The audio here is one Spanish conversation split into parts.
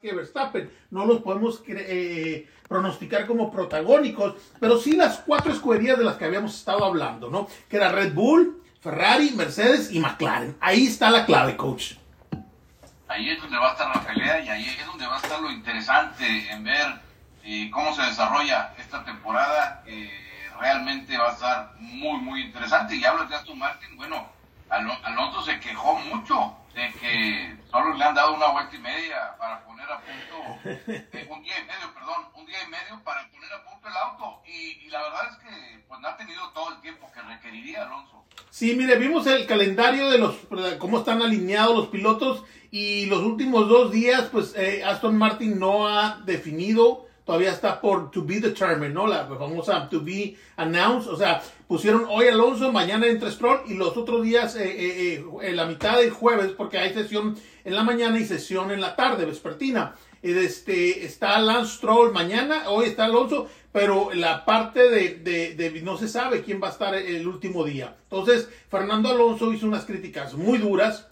que Verstappen. No los podemos eh, pronosticar como protagónicos, pero sí las cuatro escuderías de las que habíamos estado hablando, ¿no? Que era Red Bull, Ferrari, Mercedes y McLaren. Ahí está la clave, coach. Ahí es donde va a estar la pelea y ahí es donde va a estar lo interesante en ver eh, cómo se desarrolla esta temporada. realmente va a estar muy, muy interesante. Y hablas de Aston Martin, bueno, Alonso se quejó mucho de que solo le han dado una vuelta y media para poner a punto, eh, un día y medio, perdón, un día y medio para poner a punto el auto. Y, la verdad es que pues no ha tenido todo el tiempo que requeriría Alonso. Sí, mire, vimos el calendario de los, cómo están alineados los pilotos y los últimos dos días, pues eh, Aston Martin no ha definido todavía está por to be determined, ¿no? La famosa to be announced, o sea, pusieron hoy Alonso, mañana entra Stroll y los otros días, eh, eh, eh, la mitad del jueves, porque hay sesión en la mañana y sesión en la tarde, vespertina. Este, está Lance Stroll mañana, hoy está Alonso, pero la parte de, no se sabe quién va a estar el último día. Entonces, Fernando Alonso hizo unas críticas muy duras,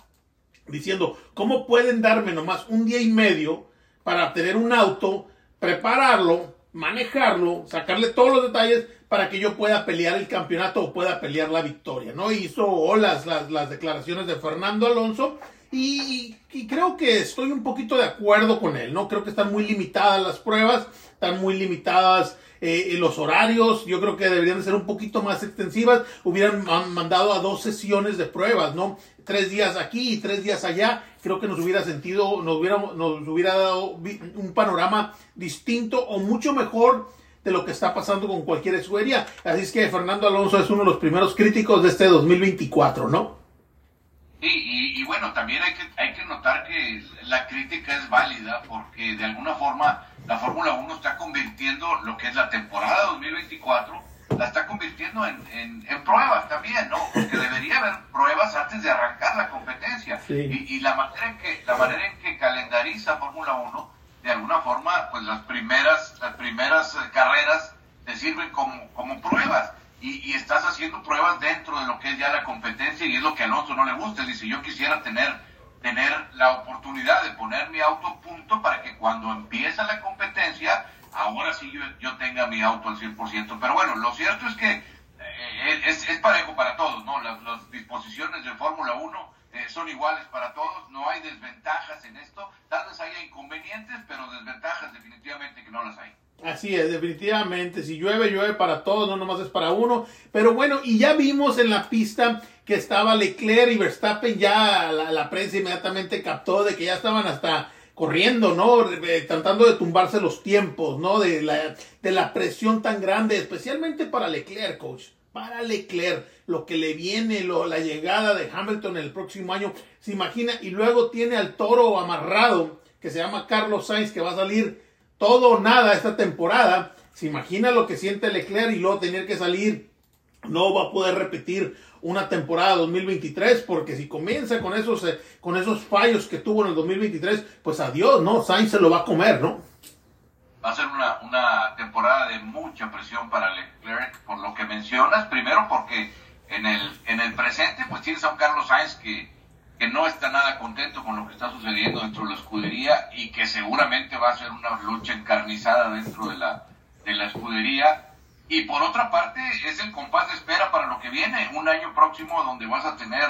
diciendo, ¿cómo pueden darme nomás un día y medio para tener un auto prepararlo, manejarlo, sacarle todos los detalles para que yo pueda pelear el campeonato o pueda pelear la victoria, ¿no? Hizo olas las, las declaraciones de Fernando Alonso y, creo que estoy un poquito de acuerdo con él, ¿no? Creo que están muy limitadas las pruebas, están muy limitadas eh, los horarios, yo creo que deberían ser un poquito más extensivas, hubieran mandado a dos sesiones de pruebas, ¿no? Tres días aquí y tres días allá, creo que nos hubiera sentido, nos hubiera, nos hubiera dado un panorama distinto o mucho mejor de lo que está pasando con cualquier escudería. Así es que Fernando Alonso es uno de los primeros críticos de este 2024, ¿no? Sí, y, y, bueno, también hay que, hay que notar que la crítica es válida porque de alguna forma la Fórmula 1 está convirtiendo lo que es la temporada 2024, la está convirtiendo en, en, pruebas también, ¿no? Porque debería haber pruebas antes de arrancar la competencia. Y, y, la, manera en que, la manera en que calendariza Fórmula 1, de alguna forma, pues las primeras, las primeras eh, carreras te sirven como, como pruebas. Y, y, estás haciendo pruebas dentro de lo que es ya la competencia y es lo que a Alonso no le gusta. Dice, yo quisiera tener tener la oportunidad de poner mi auto punto para que cuando empieza la competencia, ahora sí yo, yo tenga mi auto al 100%. Pero bueno, lo cierto es que eh, es, es, parejo para todos, ¿no? Las, disposiciones de Fórmula 1 eh, son iguales para todos, no hay desventajas en esto. Tal vez haya inconvenientes, pero desventajas definitivamente que no las hay. Así es, definitivamente. Si llueve, llueve para todos, no nomás es para uno. Pero bueno, y ya vimos en la pista que estaba Leclerc y Verstappen, ya la, prensa inmediatamente captó de que ya estaban hasta corriendo, ¿no? Tratando de tumbarse los tiempos, ¿no? De la, de la presión tan grande, especialmente para Leclerc, coach. Para Leclerc, lo que le viene, lo, la llegada de Hamilton el próximo año, se imagina, y luego tiene al toro amarrado, que se llama Carlos Sainz, que va a salir todo o nada esta temporada. Se imagina lo que siente Leclerc y luego tener que salir. No va a poder repetir una temporada 2023 porque si comienza con esos, eh, con esos fallos que tuvo en el 2023, pues adiós, ¿no? Sainz se lo va a comer, ¿no? Va a ser una, una temporada de mucha presión para Leclerc por lo que mencionas. Primero porque en el, en el presente pues tienes a un Carlos Sainz que que no está nada contento con lo que está sucediendo dentro de la escudería y que seguramente va a ser una lucha encarnizada dentro de la, de la escudería. Y por otra parte, es el compás de espera para lo que viene, un año próximo donde vas a tener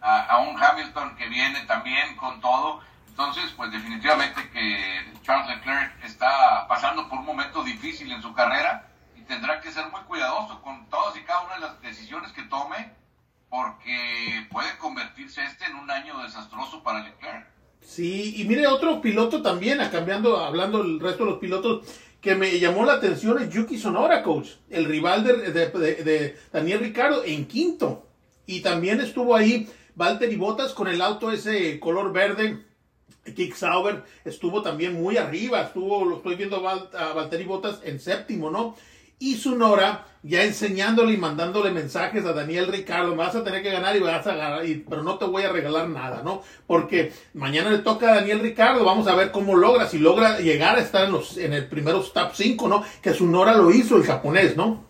a, un Hamilton que viene también con todo. Entonces, pues definitivamente que Charles Leclerc está pasando por un momento difícil en su carrera y tendrá que ser muy cuidadoso con todas y cada una de las decisiones que tome porque puede convertirse este en un año desastroso para Leclerc. Sí, y mire otro piloto también, cambiando, hablando el resto de los pilotos, que me llamó la atención es Yuki Sonora, coach, el rival de, de, Daniel Ricardo en quinto. Y también estuvo ahí Valtteri Bottas con el auto ese color verde. Kick Sauber estuvo también muy arriba, estuvo, lo estoy viendo a Valtteri Bottas en séptimo, ¿no? Y Sonora ya enseñándole y mandándole mensajes a Daniel Ricardo, me vas a tener que ganar y vas a ganar, pero no te voy a regalar nada, ¿no? Porque mañana le toca a Daniel Ricardo, vamos a ver cómo logra, si logra llegar a estar en los en el primeros top 5, ¿no? Que Sonora lo hizo el japonés, ¿no?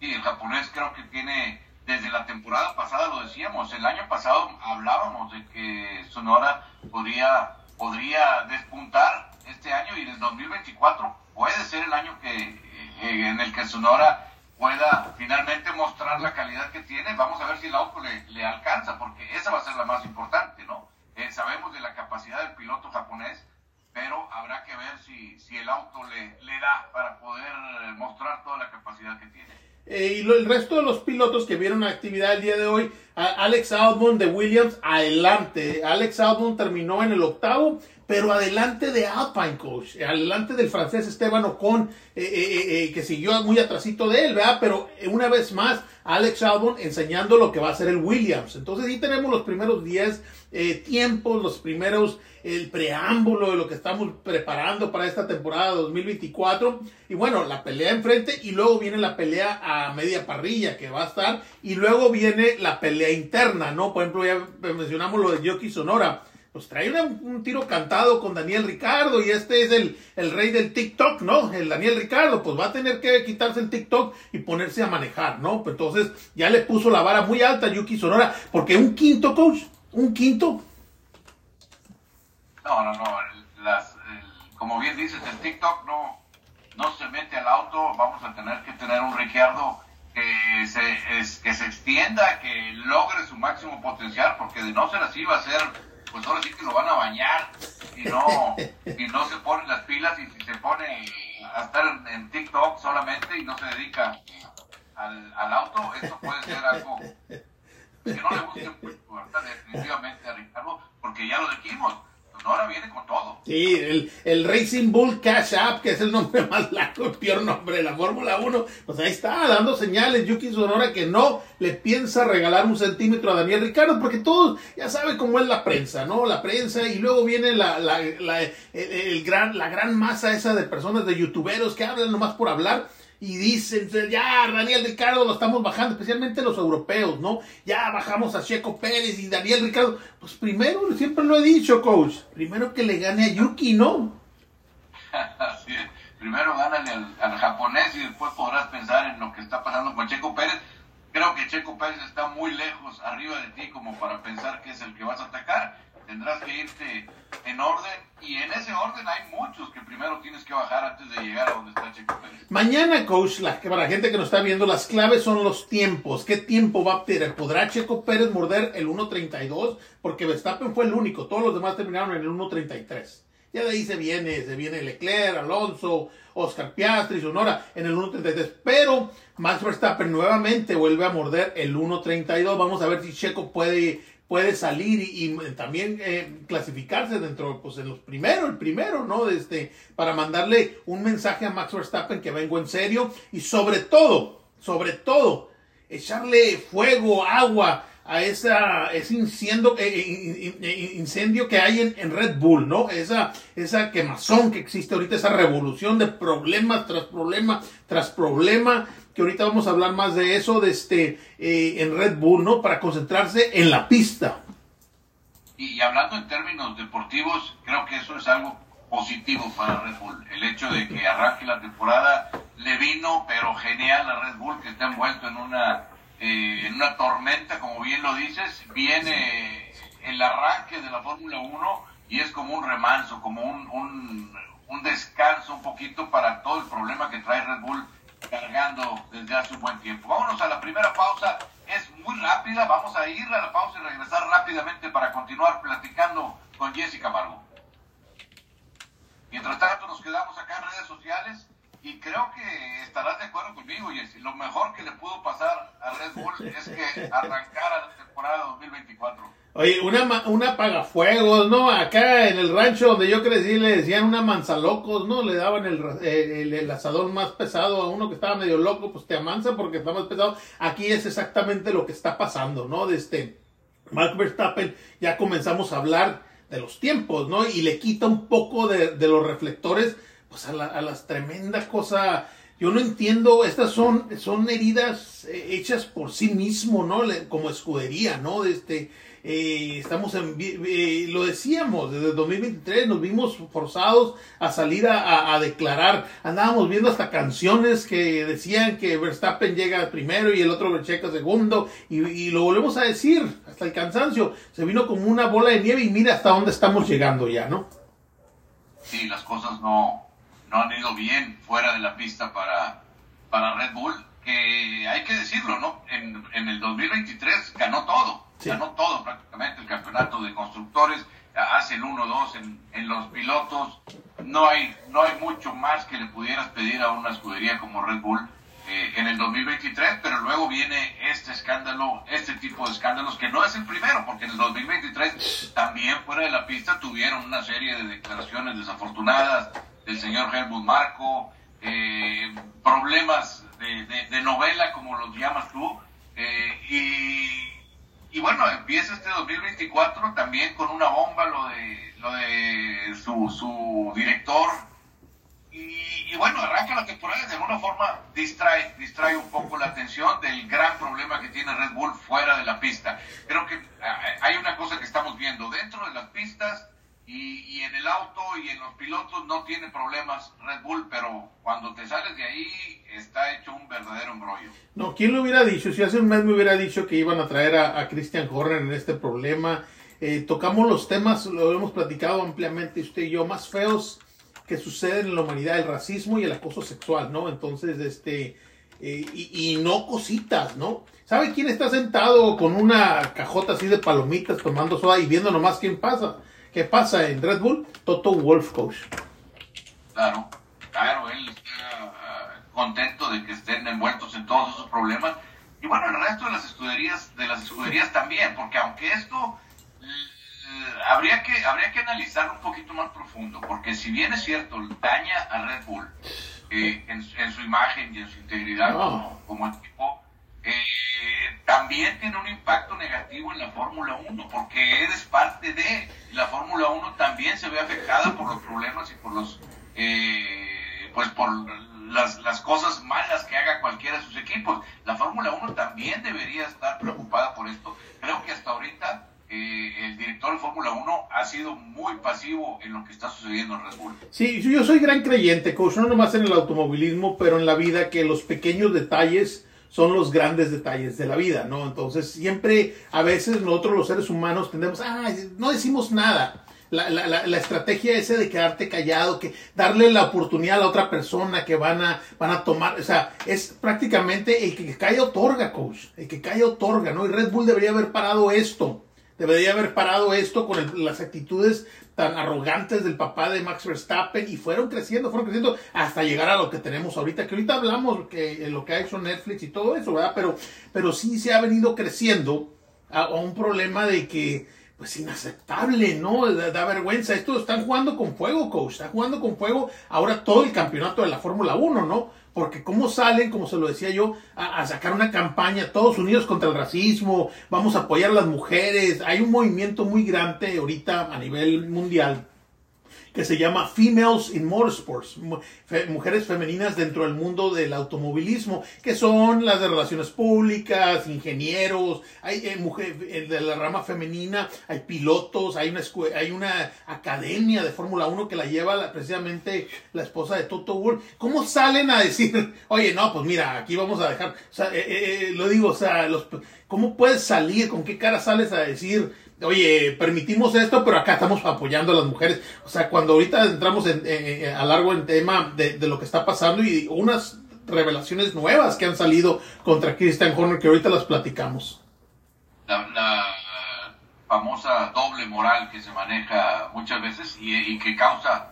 Sí, el japonés creo que tiene, desde la temporada pasada lo decíamos, el año pasado hablábamos de que Sonora podría podría despuntar este año y en el 2024 puede ser el año que eh, en el que Sonora pueda finalmente mostrar la calidad que tiene. Vamos a ver si el auto le, alcanza, porque esa va a ser la más importante, ¿no? Eh, sabemos de la capacidad del piloto japonés, pero habrá que ver si, si el auto le, le da para poder mostrar toda la capacidad que tiene. Eh, y el resto de los pilotos que vieron la actividad el día de hoy, Alex Albon de Williams, adelante. Alex Albon terminó en el octavo, pero adelante de Alpine Coach, adelante del francés Esteban Ocon, eh, eh, que siguió muy atrasito de él, ¿verdad? Pero una vez más, Alex Albon enseñando lo que va a ser el Williams. Entonces ahí tenemos los primeros 10 tiempos, los primeros, el preámbulo de lo que estamos preparando para esta temporada 2024. Y bueno, la pelea enfrente y luego viene la pelea a media parrilla que va a estar y luego viene la pelea interna, ¿no? Por ejemplo, ya mencionamos lo de Yoki Sonora. Pues trae un tiro cantado con Daniel Ricardo y este es el, el rey del TikTok, ¿no? El Daniel Ricardo, pues va a tener que quitarse el TikTok y ponerse a manejar, ¿no? Pues entonces ya le puso la vara muy alta a Yuki Sonora, porque un quinto coach, un quinto. No, no, no, las, como bien dices, el TikTok no, no se mete al auto, vamos a tener que tener un Ricardo que se, que se extienda, que logre su máximo potencial, porque de no ser así va a ser, pues ahora sí que lo van a bañar y no, y no se ponen las pilas y si se pone a estar en, TikTok solamente y no se dedica al, al auto, esto puede ser algo que no le guste pues, definitivamente a Ricardo, porque ya lo dijimos, ahora viene con todo. Sí, el, el, Racing Bull Cash App, que es el nombre más largo, el peor nombre de la Fórmula 1, pues ahí está, dando señales Yuki Sonora que no le piensa regalar un centímetro a Daniel Ricardo, porque todos ya saben cómo es la prensa, ¿no? La prensa, y luego viene la, la, la, el, gran, la gran masa esa de personas, de youtuberos que hablan nomás por hablar y dicen, ya, Daniel Ricardo lo estamos bajando, especialmente los europeos, ¿no? Ya bajamos a Checo Pérez y Daniel Ricardo. Pues primero, siempre lo he dicho, coach, primero que le gane a Yuki, ¿no? Así es. Primero gánale al, japonés y después podrás pensar en lo que está pasando con Checo Pérez. Creo que Checo Pérez está muy lejos arriba de ti como para pensar que es el que vas a atacar. Tendrás que irte en orden y en ese orden hay muchos que primero tienes que bajar antes de llegar a donde está Checo Pérez. Mañana, coach, la, para la gente que nos está viendo, las claves son los tiempos. ¿Qué tiempo va a tener? ¿Podrá Checo Pérez morder el 1.32? Porque Verstappen fue el único, todos los demás terminaron en el 1.33. Ya de ahí se viene, se viene Leclerc, Alonso, Oscar Piastri, Sonora en el 1.33. Pero Max Verstappen nuevamente vuelve a morder el 1.32. Vamos a ver si Checo puede puede salir y, también eh, clasificarse dentro, pues en los primeros, el primero, ¿no? Este, para mandarle un mensaje a Max Verstappen que vengo en serio y sobre todo, sobre todo, echarle fuego, agua a esa, ese incendio, eh, eh, incendio que hay en, en, Red Bull, ¿no? Esa, esa quemazón que existe ahorita, esa revolución de problemas tras problema tras problema que ahorita vamos a hablar más de eso de este, eh, en Red Bull, ¿no? Para concentrarse en la pista. Y, hablando en términos deportivos, creo que eso es algo positivo para Red Bull. El hecho de que arranque la temporada le vino, pero genial a Red Bull, que está envuelto en una, eh, en una tormenta, como bien lo dices. Viene el arranque de la Fórmula 1 y es como un remanso, como un, un, un descanso un poquito para todo el problema que trae Red Bull cargando desde hace un buen tiempo. Vámonos a la primera pausa, es muy rápida, vamos a ir a la pausa y regresar rápidamente para continuar platicando con Jessica Margo. Mientras tanto nos quedamos acá en redes sociales y creo que estarás de acuerdo conmigo, Jessy. Lo mejor que le pudo pasar a Red Bull es que arrancara la temporada 2024 Oye, una, una apagafuegos, ¿no? Acá en el rancho donde yo crecí le decían una manzalocos, ¿no? Le daban el, el, el, asador más pesado a uno que estaba medio loco, pues te amansa porque está más pesado. Aquí es exactamente lo que está pasando, ¿no? De este Mark Verstappen ya comenzamos a hablar de los tiempos, ¿no? Y le quita un poco de, de los reflectores, pues a, la, a las tremendas cosas yo no entiendo, estas son, son heridas eh, hechas por sí mismo, ¿no? Como escudería, ¿no? Este, eh, estamos en, eh, lo decíamos, desde 2023 nos vimos forzados a salir a, declarar, andábamos viendo hasta canciones que decían que Verstappen llega primero y el otro checa segundo, y, y, lo volvemos a decir hasta el cansancio, se vino como una bola de nieve y mira hasta dónde estamos llegando ya, ¿no? Sí, las cosas no, no han ido bien fuera de la pista para, para Red Bull, que hay que decirlo, ¿no? En, en el 2023 ganó todo, sí. ganó todo prácticamente, el campeonato de constructores, hace el 1-2 en, en, los pilotos, no hay, no hay mucho más que le pudieras pedir a una escudería como Red Bull eh, en el 2023, pero luego viene este escándalo, este tipo de escándalos, que no es el primero, porque en el 2023 también fuera de la pista tuvieron una serie de declaraciones desafortunadas del señor Helmut Marco, eh, problemas de, de, de, novela, como los llamas tú, eh, y, y, bueno, empieza este 2024 también con una bomba lo de, lo de su, su director, y, y, bueno, arranca la temporada de alguna forma distrae, distrae un poco la atención del gran problema que tiene Red Bull fuera de la pista. Creo que hay una cosa que estamos viendo dentro de las pistas y, y, en auto y en los pilotos no tiene problemas Red Bull, pero cuando te sales de ahí está hecho un verdadero embrollo. No, ¿quién lo hubiera dicho? Si hace un mes me hubiera dicho que iban a traer a, a Christian Horner en este problema. Eh, tocamos los temas, lo hemos platicado ampliamente usted y yo, más feos que suceden en la humanidad, el racismo y el acoso sexual, ¿no? Entonces, este, eh, y, y, no cositas, ¿no? ¿Sabe quién está sentado con una cajota así de palomitas tomando soda y viendo nomás quién pasa? ¿Qué pasa en Red Bull? Toto Wolf, coach. Claro, claro, él está uh, contento de que estén envueltos en todos esos problemas. Y bueno, el resto de las escuderías, de las escuderías también, porque aunque esto habría que habría que analizar un poquito más profundo, porque si bien es cierto, daña a Red Bull eh, en, en, su imagen y en su integridad No. como, como, equipo, eh, también tiene un impacto negativo en la Fórmula 1, porque eres parte de la Fórmula 1 también se ve afectada por los problemas y por los eh, pues por las, las cosas malas que haga cualquiera de sus equipos. La Fórmula 1 también debería estar preocupada por esto. Creo que hasta ahorita eh, el director de Fórmula 1 ha sido muy pasivo en lo que está sucediendo en Red Bull. Sí, yo soy gran creyente, coach, no nomás en el automovilismo, pero en la vida, que los pequeños detalles son los grandes detalles de la vida, ¿no? Entonces, siempre, a veces nosotros los seres humanos tendemos, ah, no decimos nada. La, la, la, la, estrategia ese de quedarte callado, que darle la oportunidad a la otra persona que van a, van a tomar, o sea, es prácticamente el que calla otorga, coach, el que calla otorga, ¿no? Y Red Bull debería haber parado esto debería haber parado esto con el, las actitudes tan arrogantes del papá de Max Verstappen y fueron creciendo, fueron creciendo hasta llegar a lo que tenemos ahorita, que ahorita hablamos que lo que ha hecho Netflix y todo eso, ¿verdad? Pero, pero sí se ha venido creciendo a, un problema de que, pues inaceptable, ¿no? Da, da, vergüenza. Esto están jugando con fuego, coach. Están jugando con fuego ahora todo el campeonato de la Fórmula 1, ¿no? Porque cómo salen, como se lo decía yo, a, sacar una campaña, todos unidos contra el racismo, vamos a apoyar a las mujeres. Hay un movimiento muy grande ahorita a nivel mundial que se llama Females in Motorsports, mujeres femeninas dentro del mundo del automovilismo, que son las de relaciones públicas, ingenieros, hay eh, mujeres de la rama femenina, hay pilotos, hay una, hay una academia de Fórmula 1 que la lleva la, precisamente la esposa de Toto Wolff. ¿Cómo salen a decir, oye, no, pues mira, aquí vamos a dejar, o sea, eh, eh, lo digo, o sea, los, ¿cómo puedes salir, con qué cara sales a decir, oye, permitimos esto, pero acá estamos apoyando a las mujeres. O sea, cuando ahorita entramos en, a largo en tema de, lo que está pasando y unas revelaciones nuevas que han salido contra Christian Horner, que ahorita las platicamos. La, famosa doble moral que se maneja muchas veces y, que causa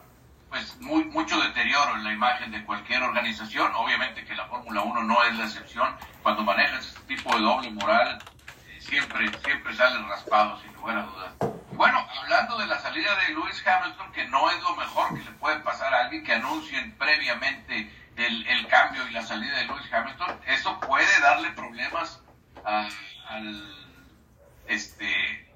pues muy, mucho deterioro en la imagen de cualquier organización. Obviamente que la Fórmula 1 no es la excepción. Cuando manejas este tipo de doble moral, siempre, siempre salen raspados, Bueno, hablando de la salida de Lewis Hamilton, que no es lo mejor que le puede pasar a alguien que anuncien previamente el, el cambio y la salida de Lewis Hamilton, eso puede darle problemas a, al, este,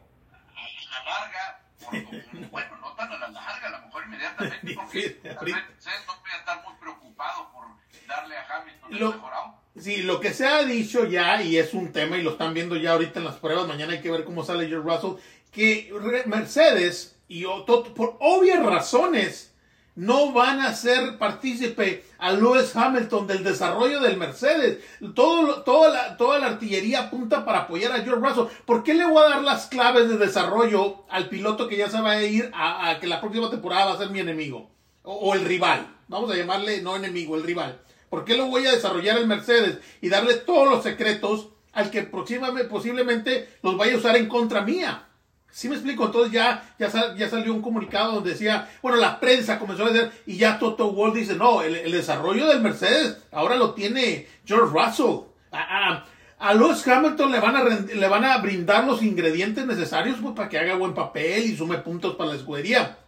a la larga, por, bueno, no tan a la larga, a lo mejor inmediatamente, porque tal vez ustedes no voy a estar muy preocupados por darle a Hamilton el lo, mejorado. Sí, lo que se ha dicho ya, y es un tema, y lo están viendo ya ahorita en las pruebas, mañana hay que ver cómo sale George Russell, que Mercedes, y por obvias razones, no van a ser partícipe a Lewis Hamilton del desarrollo del Mercedes. Todo, toda, la, toda la artillería apunta para apoyar a George Russell. ¿Por qué le voy a dar las claves de desarrollo al piloto que ya se va a ir a, que la próxima temporada va a ser mi enemigo? O, el rival. Vamos a llamarle no enemigo, el rival. ¿Por qué lo voy a desarrollar el Mercedes y darle todos los secretos al que posiblemente los vaya a usar en contra mía? ¿Sí me explico? Entonces ya, ya, ya salió un comunicado donde decía, bueno, la prensa comenzó a decir, y ya Toto Wolff dice, no, el, desarrollo del Mercedes ahora lo tiene George Russell. A, a, Lewis Hamilton le van, a, le van a brindar los ingredientes necesarios pues, para que haga buen papel y sume puntos para la escudería.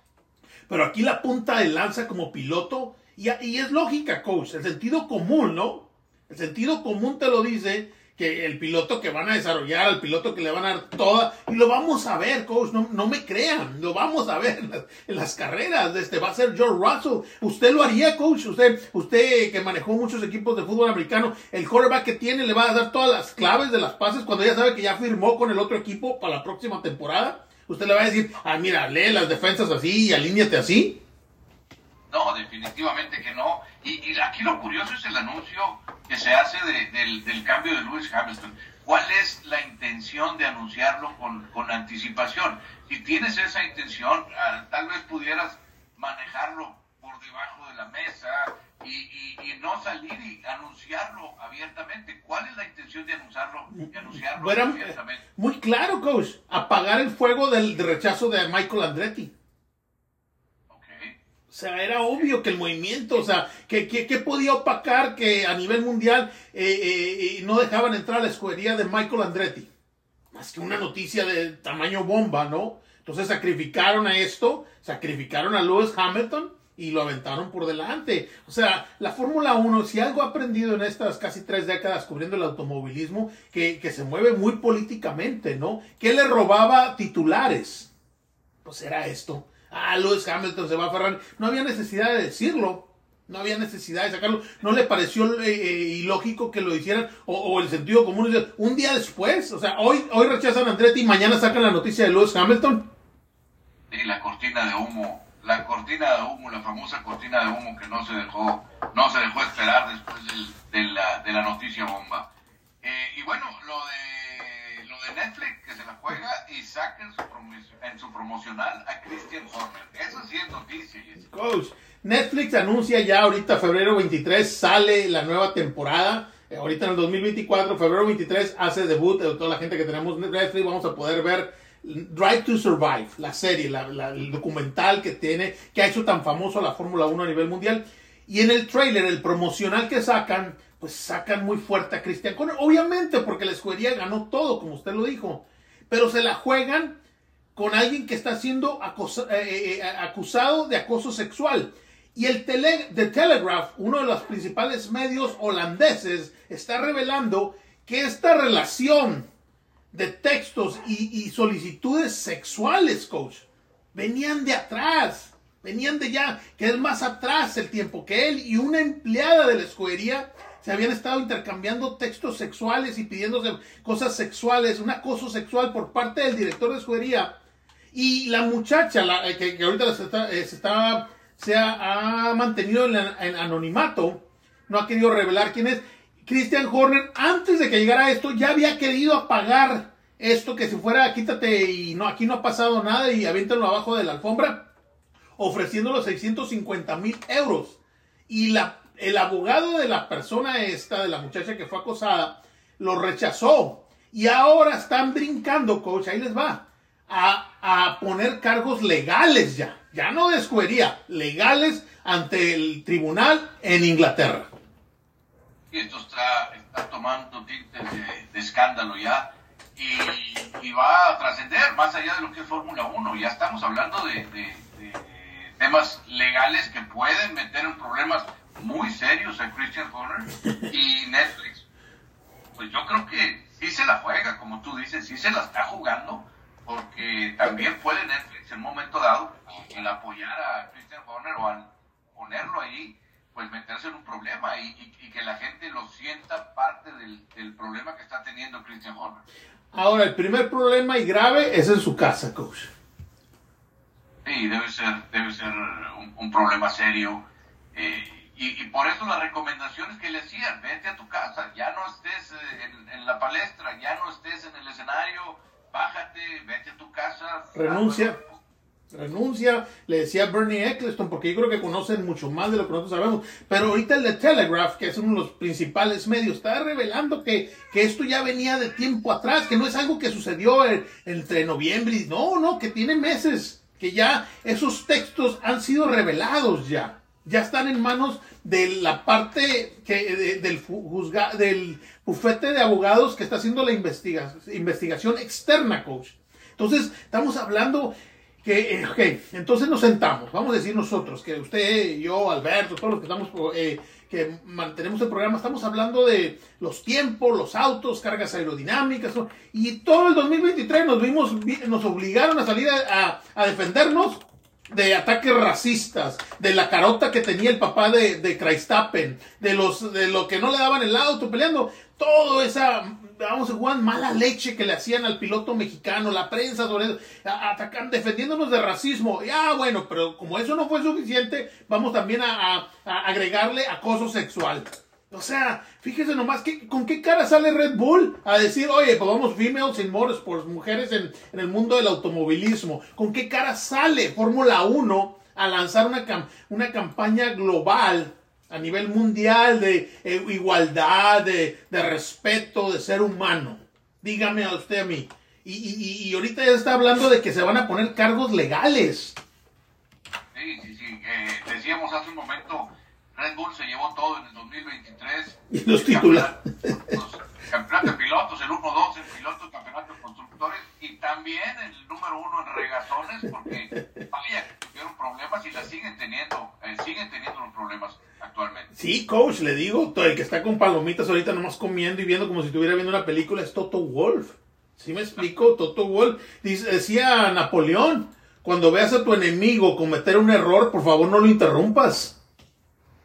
Pero aquí la punta de lanza como piloto, y, y es lógica, coach, el sentido común, ¿no? El sentido común te lo dice que el piloto que van a desarrollar, al piloto que le van a dar toda, y lo vamos a ver, coach, no, no me crean, lo vamos a ver en las, carreras, este va a ser George Russell, usted lo haría, coach, usted, usted que manejó muchos equipos de fútbol americano, el quarterback que tiene le va a dar todas las claves de las pases cuando ya sabe que ya firmó con el otro equipo para la próxima temporada, usted le va a decir, ah, mira, lee las defensas así y alíñate así. No, definitivamente que no. Y, y aquí lo curioso es el anuncio que se hace del, cambio de Lewis Hamilton. ¿Cuál es la intención de anunciarlo con, con anticipación? Si tienes esa intención, ah, tal vez pudieras manejarlo por debajo de la mesa y, y, no salir y anunciarlo abiertamente. ¿Cuál es la intención de anunciarlo, de anunciarlo abiertamente? Muy claro, coach. Apagar el fuego del rechazo de Michael Andretti. O sea, era obvio que el movimiento, o sea, que, que, podía opacar que a nivel mundial eh, eh, no dejaban entrar a la escudería de Michael Andretti. Más que una noticia de tamaño bomba, ¿no? Entonces sacrificaron a esto, sacrificaron a Lewis Hamilton y lo aventaron por delante. O sea, la Fórmula 1, si algo ha aprendido en estas casi tres décadas cubriendo el automovilismo, que, que se mueve muy políticamente, ¿no? Que le robaba titulares. Pues era esto ah, Lewis Hamilton se va a Ferrari. No había necesidad de decirlo. No había necesidad de sacarlo. No le pareció eh, eh, ilógico que lo hicieran. O, el sentido común. Un día después. O sea, hoy, hoy rechazan a Andretti y mañana sacan la noticia de Lewis Hamilton. Y la cortina de humo. La cortina de humo, la famosa cortina de humo que no se dejó, no se dejó esperar después de, la, de la noticia bomba. Eh, y bueno, lo de, de Netflix, que se la juega y saca en su, en su promocional a Christian Horner. Eso sí es noticia. Coach, Netflix anuncia ya ahorita, febrero 23, sale la nueva temporada. Eh, ahorita en el 2024, febrero 23, hace debut. de toda la gente que tenemos Netflix, vamos a poder ver Drive to Survive, la serie, el documental que tiene, que ha hecho tan famoso la Fórmula 1 a nivel mundial. Y en el trailer, el promocional que sacan, pues sacan muy fuerte a Christian Horner. Obviamente, porque la escudería ganó todo, como usted lo dijo. Pero se la juegan con alguien que está siendo eh, eh, eh, acusado de acoso sexual. Y el tele The Telegraph, uno de los principales medios holandeses, está revelando que esta relación de textos y, solicitudes sexuales, coach, venían de atrás, venían de ya, que es más atrás el tiempo que él y una empleada de la escudería se habían estado intercambiando textos sexuales y pidiéndose cosas sexuales, un acoso sexual por parte del director de escudería y la muchacha, eh, que, ahorita se, está, eh, se, ha, mantenido en, anonimato, no ha querido revelar quién es. Christian Horner, antes de que llegara esto, ya había querido apagar esto, que si fuera quítate y no, aquí no ha pasado nada y aviéntalo abajo de la alfombra, ofreciéndolo 650 mil euros. Y la, el abogado de la persona esta, de la muchacha que fue acosada, lo rechazó. Y ahora están brincando, coach, ahí les va a, poner cargos legales ya, ya no de escudería, legales ante el tribunal en Inglaterra. Esto está, tomando tintes de, escándalo ya y, va a trascender más allá de lo que es Fórmula 1. Ya estamos hablando de, de, temas legales que pueden meter en problemas muy serios a Christian Horner y Netflix. Pues yo creo que sí se la juega, como tú dices, sí se la está jugando porque también puede Netflix en un momento dado, el apoyar a Christian Horner o al ponerlo ahí, pues meterse en un problema y, que la gente lo sienta parte del, problema que está teniendo Christian Horner. Ahora, el primer problema y grave es en su casa, coach. Sí, debe ser, debe ser un, problema serio. Eh, y, por eso las recomendaciones que le hacían, vete a tu casa, ya no estés eh, en, en, la palestra, ya no estés en el escenario, bájate, vete a tu casa. Renuncia renuncia, le decía Bernie Eccleston, porque yo creo que conocen mucho más de lo que nosotros sabemos. Pero ahorita el de Telegraph, que es uno de los principales medios, está revelando que, que esto ya venía de tiempo atrás, que no es algo que sucedió entre noviembre y no, no, que tiene meses, que ya esos textos han sido revelados ya. Ya están en manos de la parte que, del, juzga, del bufete de abogados que está haciendo la investigación externa, coach. Entonces, estamos hablando que, eh, ok, entonces nos sentamos, vamos a decir nosotros, que usted, yo, Alberto, todos los que estamos, eh, que mantenemos el programa, estamos hablando de los tiempos, los autos, cargas aerodinámicas, y todo el 2023 nos vimos, nos obligaron a salir a, a defendernos de ataques racistas, de la carota que tenía el papá de, de de los de lo que no le daban el auto peleando, todo esa vamos a jugar mala leche que le hacían al piloto mexicano, la prensa sobre eso, atacando, defendiéndonos de racismo. Ya, bueno, pero como eso no fue suficiente, vamos también a, agregarle acoso sexual. O sea, fíjese nomás que, con qué cara sale Red Bull a decir, oye, pues vamos females in motorsports, mujeres en, el mundo del automovilismo. ¿Con qué cara sale Fórmula 1 a lanzar una, una campaña global a nivel mundial de eh, igualdad, de, respeto, de ser humano. Dígame a usted a mí. Y, y, ahorita ya está hablando de que se van a poner cargos legales. Sí, sí, sí. Decíamos hace un momento, Red Bull se llevó todo en el 2023. Y los titulares. Campeonato de pilotos, el 1-2 en pilotos, campeonato de constructores y también el número uno en regatones, porque vaya, tuvieron problemas y la siguen teniendo, eh, siguen teniendo los problemas actualmente. Sí, coach, le digo, el que está con palomitas ahorita nomás comiendo y viendo como si estuviera viendo una película es Toto Wolf. ¿Sí me explico? Toto Wolf. decía Napoleón, cuando veas a tu enemigo cometer un error, por favor no lo interrumpas.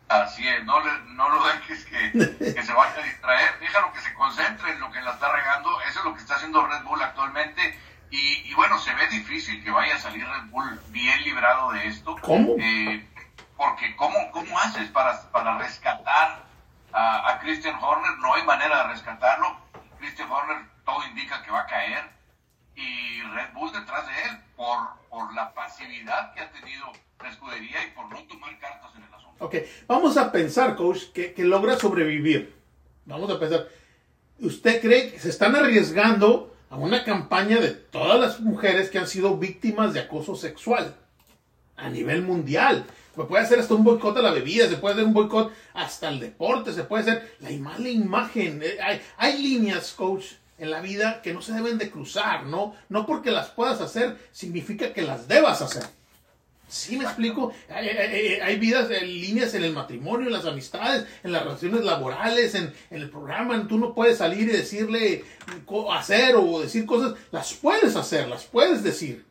Así es, no, no lo dejes que, que, se vaya a distraer, déjalo que se concentre en lo que la está regando, eso es lo que está haciendo Red Bull actualmente, y, y bueno, se ve difícil que vaya a salir Red Bull bien librado de esto. ¿Cómo? Eh, porque ¿cómo, ¿cómo haces para, para rescatar a, a Christian Horner? No hay manera de rescatarlo, Christian Horner todo indica que va a caer, y Red Bull detrás de él, por, por la pasividad que ha tenido la escudería y por no tomar cartas en el asunto. Ok, vamos a pensar, coach, que, logra sobrevivir. Vamos a pensar. ¿Usted cree que se están arriesgando a una campaña de todas las mujeres que han sido víctimas de acoso sexual a nivel mundial? Se puede hacer hasta un boicot a la bebida, se puede hacer un boicot hasta el deporte, se puede hacer la mala imagen. Eh, hay, hay líneas, coach, en la vida que no se deben de cruzar, ¿no? No porque las puedas hacer significa que las debas hacer. Sí, me explico. Hay, vidas, líneas en el matrimonio, en las amistades, en las relaciones laborales, en, el programa. Tú no puedes salir y decirle hacer o decir cosas. Las puedes hacer, las puedes decir.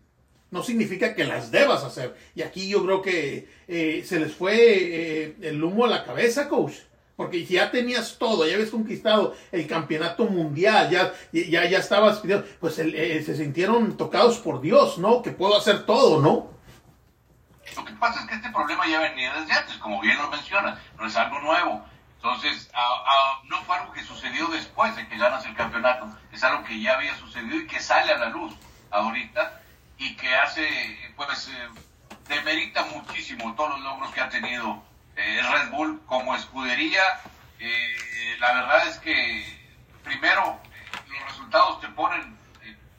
No significa que las debas hacer. Y aquí yo creo que eh, se les fue eh, el humo a la cabeza, coach. Porque ya tenías todo, ya habías conquistado el campeonato mundial, ya, ya, ya estabas, pues eh, se sintieron tocados por Dios, ¿no? Que puedo hacer todo, ¿no? Lo que pasa es que este problema ya venía desde antes, como bien lo menciona, no es algo nuevo. Entonces, no fue algo que sucedió después de que ganas el campeonato, es algo que ya había sucedido y que sale a la luz ahorita y que hace, pues, eh, demerita muchísimo todos los logros que ha tenido eh, Red Bull como escudería. Eh, la verdad es que, primero, los resultados te ponen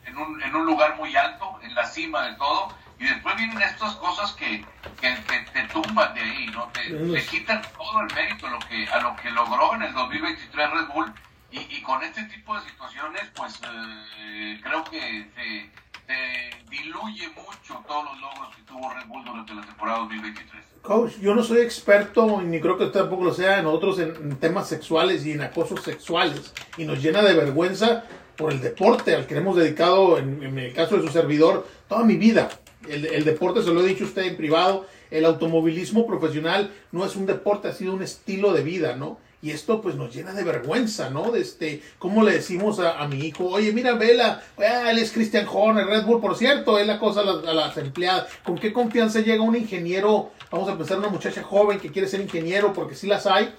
en un, en un lugar muy alto, en la cima de todo y después vienen estas cosas que, que, te tumban de ahí, ¿no? Te, quitan todo el mérito a lo, que, a lo que logró en el 2023 Red Bull. Y, y con este tipo de situaciones, pues eh, creo que te, diluye mucho todos los logros que tuvo Red Bull durante la temporada 2023. Coach, yo no soy experto, ni creo que usted tampoco lo sea, en otros en, temas sexuales y en acosos sexuales. Y nos llena de vergüenza por el deporte al que hemos dedicado, en, el caso de su servidor, toda mi vida el, deporte, se lo he dicho usted en privado, el automovilismo profesional no es un deporte, ha sido un estilo de vida, ¿no? Y esto pues nos llena de vergüenza, ¿no? De este, ¿cómo le decimos a, mi hijo? Oye, mira, vela, ah, él es Christian Horner, Red Bull, por cierto, es la cosa a las, a las, empleadas. ¿Con qué confianza llega un ingeniero? Vamos a pensar una muchacha joven que quiere ser ingeniero, porque sí las hay,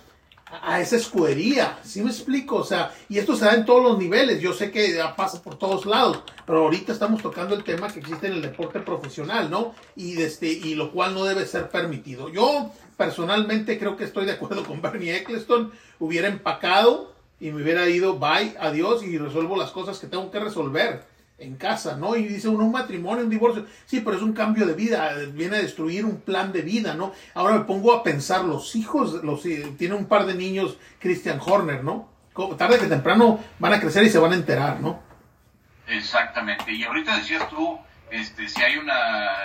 a esa escudería, ¿sí me explico? O sea, y esto se da en todos los niveles, yo sé que pasa por todos lados, pero ahorita estamos tocando el tema que existe en el deporte profesional, ¿no? Y, este, y lo cual no debe ser permitido. Yo personalmente creo que estoy de acuerdo con Bernie Eccleston, hubiera empacado y me hubiera ido, bye, adiós, y resuelvo las cosas que tengo que resolver en casa, ¿no? Y dice uno, un matrimonio, un divorcio, sí, pero es un cambio de vida, viene a destruir un plan de vida, ¿no? Ahora me pongo a pensar, los hijos, los, eh, tiene un par de niños, Christian Horner, ¿no? Tarde que temprano van a crecer y se van a enterar, ¿no? Exactamente, y ahorita decías tú, este, si hay un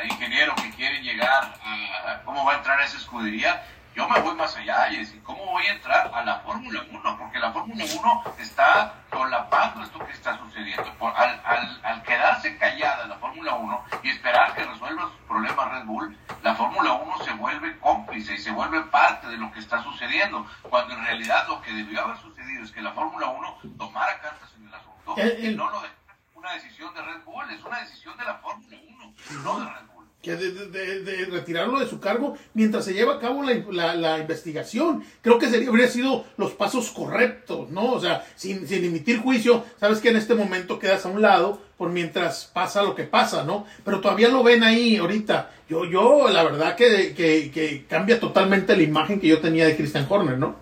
ingeniero que quiere llegar a, cómo va a entrar a esa escudería, yo me voy más allá y decir, ¿cómo voy a entrar a la Fórmula 1? Porque la Fórmula 1 está solapando esto que está sucediendo. al, al, al, quedarse callada la Fórmula 1 y esperar que resuelva sus problemas Red Bull, la Fórmula 1 se vuelve cómplice y se vuelve parte de lo que está sucediendo, cuando en realidad lo que debió haber sucedido es que la Fórmula 1 tomara cartas en el asunto y no lo dejara una decisión de Red Bull, es una decisión de la Fórmula 1, no de Red Bull que de, retirarlo de su cargo mientras se lleva a cabo la, investigación. Creo que sería, habría sido los pasos correctos, ¿no? O sea, sin, sin, emitir juicio, sabes que en este momento quedas a un lado por mientras pasa lo que pasa, ¿no? Pero todavía lo ven ahí ahorita. Yo, yo, la verdad que, que, cambia totalmente la imagen que yo tenía de Christian Horner, ¿no?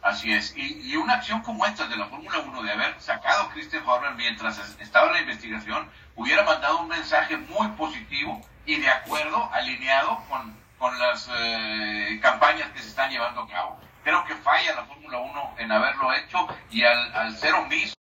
Así es. Y, y una acción como esta de la Fórmula 1, de haber sacado a Christian Horner mientras estaba en la investigación, hubiera mandado un mensaje muy positivo y de acuerdo, alineado con, con las eh, campañas que se están llevando a cabo. Creo que falla la Fórmula 1 en haberlo hecho y al, al ser omiso